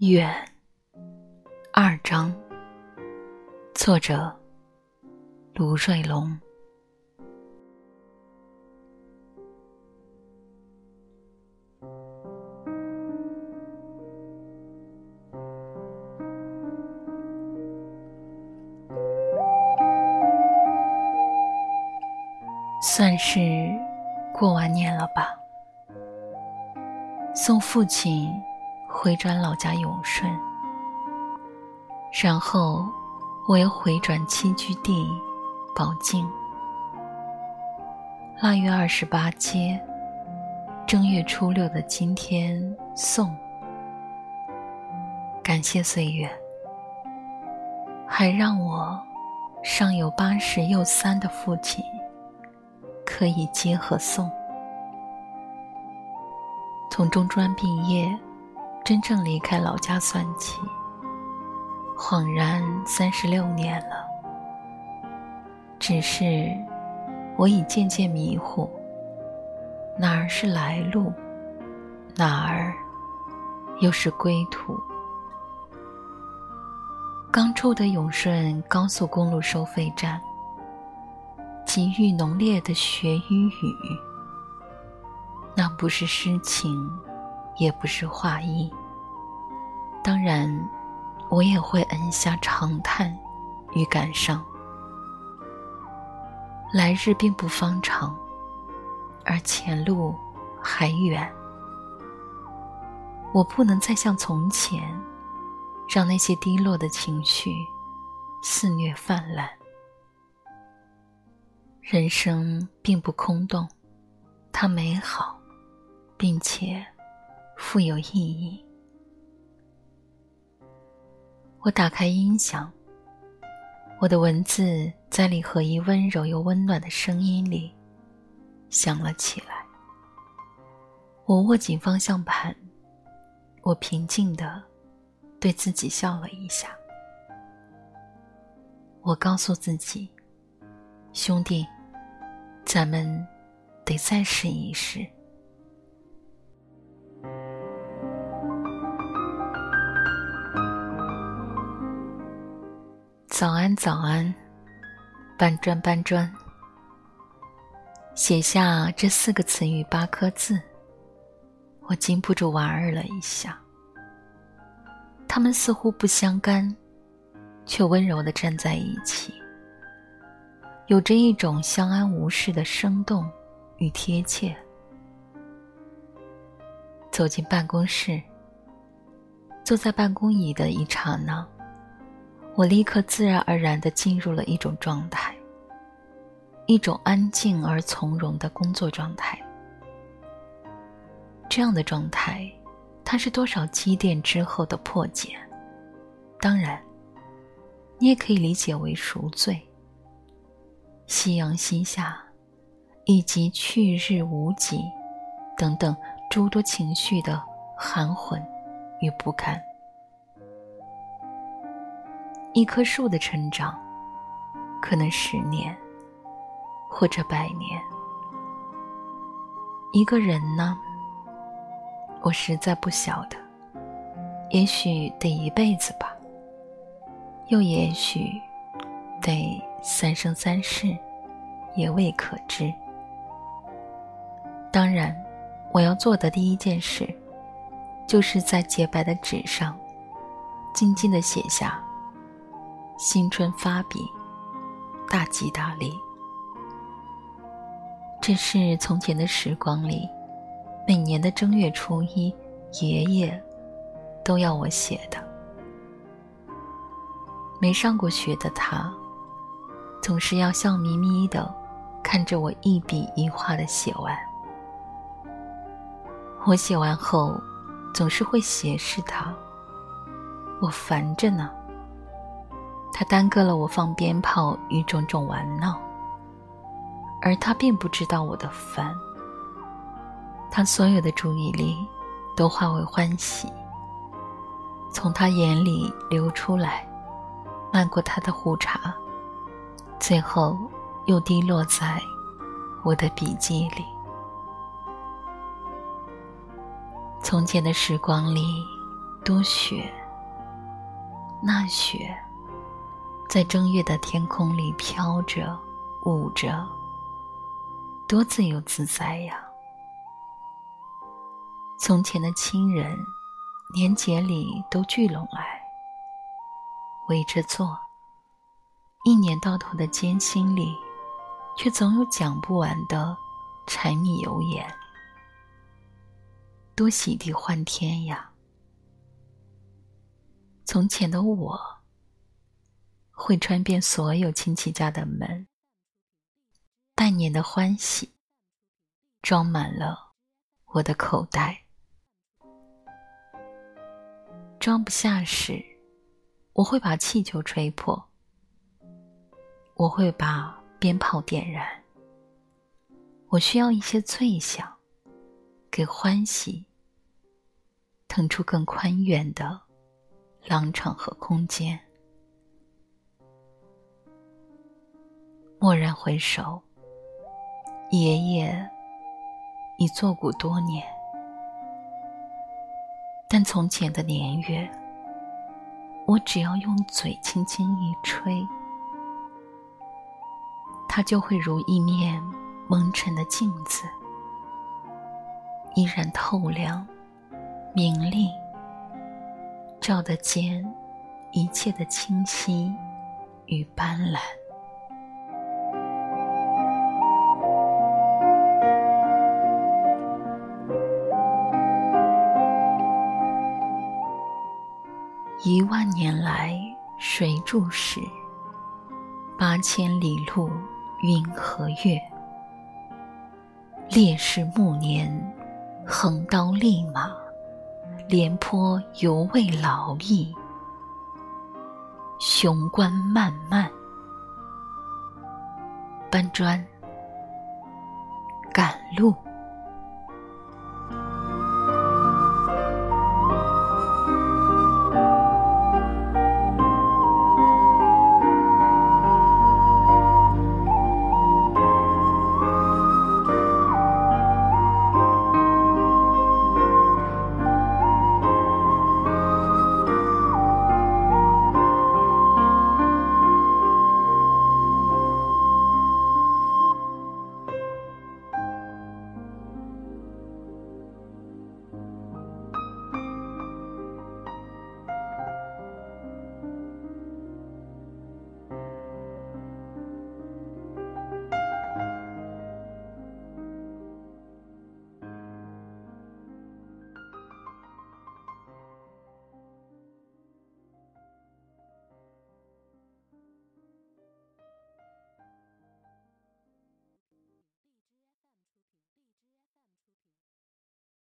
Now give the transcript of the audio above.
远二章，作者卢瑞龙。算是过完年了吧，送父亲。回转老家永顺，然后我又回转栖居地宝靖。腊月二十八接，正月初六的今天送。感谢岁月，还让我上有八十又三的父亲可以接和送。从中专毕业。真正离开老家算起，恍然三十六年了。只是我已渐渐迷糊，哪儿是来路，哪儿又是归途？刚出的永顺高速公路收费站，急遇浓烈的雪与雨。那不是诗情。也不是画意。当然，我也会摁下长叹与感伤。来日并不方长，而前路还远。我不能再像从前，让那些低落的情绪肆虐泛滥。人生并不空洞，它美好，并且。富有意义。我打开音响，我的文字在李和一温柔又温暖的声音里响了起来。我握紧方向盘，我平静的对自己笑了一下。我告诉自己，兄弟，咱们得再试一试。早安，早安，搬砖，搬砖。写下这四个词语八颗字，我禁不住莞尔了一下。他们似乎不相干，却温柔的站在一起，有着一种相安无事的生动与贴切。走进办公室，坐在办公椅的一刹那。我立刻自然而然地进入了一种状态，一种安静而从容的工作状态。这样的状态，它是多少积淀之后的破茧？当然，你也可以理解为赎罪。夕阳西下，以及去日无几，等等诸多情绪的含混与不堪。一棵树的成长，可能十年，或者百年。一个人呢，我实在不晓得，也许得一辈子吧，又也许得三生三世，也未可知。当然，我要做的第一件事，就是在洁白的纸上，静静的写下。新春发笔，大吉大利。这是从前的时光里，每年的正月初一，爷爷都要我写的。没上过学的他，总是要笑眯眯的看着我一笔一画的写完。我写完后，总是会斜视他，我烦着呢。他耽搁了我放鞭炮与种种玩闹，而他并不知道我的烦。他所有的注意力都化为欢喜，从他眼里流出来，漫过他的胡茬，最后又滴落在我的笔记里。从前的时光里，多雪，那雪在正月的天空里飘着、舞着，多自由自在呀！从前的亲人，年节里都聚拢来，围着坐。一年到头的艰辛里，却总有讲不完的柴米油盐，多喜地换天呀！从前的我，会穿遍所有亲戚家的门，半年的欢喜装满了我的口袋。装不下时，我会把气球吹破，我会把鞭炮点燃。我需要一些脆响，给欢喜腾出更宽远的。廊场和空间。蓦然回首，爷爷已作古多年，但从前的年月，我只要用嘴轻轻一吹，它就会如一面蒙尘的镜子，依然透亮、明丽。照得见一切的清晰与斑斓。一万年来谁注视？八千里路云和月？烈士暮年，横刀立马。廉颇犹未老矣，雄关漫漫，搬砖赶路。